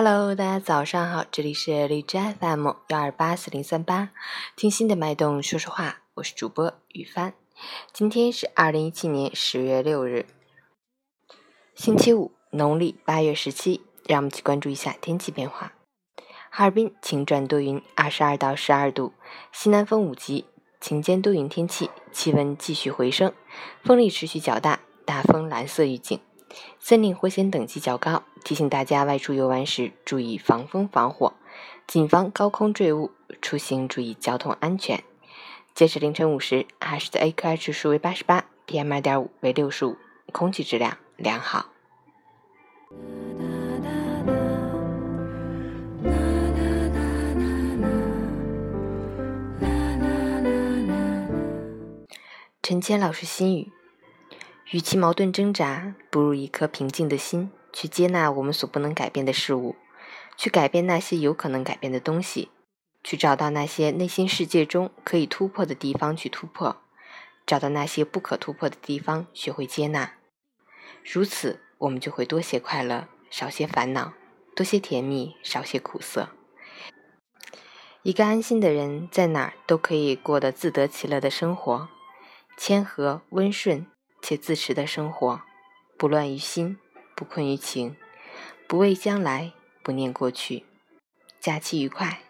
Hello，大家早上好，这里是荔枝 FM 幺二八四零三八，听心的脉动说说话，我是主播雨帆。今天是二零一七年十月六日，星期五，农历八月十七。让我们去关注一下天气变化。哈尔滨晴转多云，二十二到十二度，西南风五级，晴间多云天气，气温继续回升，风力持续较大，大风蓝色预警。森林火险等级较高，提醒大家外出游玩时注意防风防火，谨防高空坠物，出行注意交通安全。截止凌晨五时，哈市的 AQI 指数为八十八，PM 二点五为六十五，空气质量良好。陈谦老师心语。与其矛盾挣扎，不如一颗平静的心去接纳我们所不能改变的事物，去改变那些有可能改变的东西，去找到那些内心世界中可以突破的地方去突破，找到那些不可突破的地方学会接纳。如此，我们就会多些快乐，少些烦恼；多些甜蜜，少些苦涩。一个安心的人，在哪儿都可以过得自得其乐的生活，谦和温顺。且自持的生活，不乱于心，不困于情，不畏将来，不念过去。假期愉快。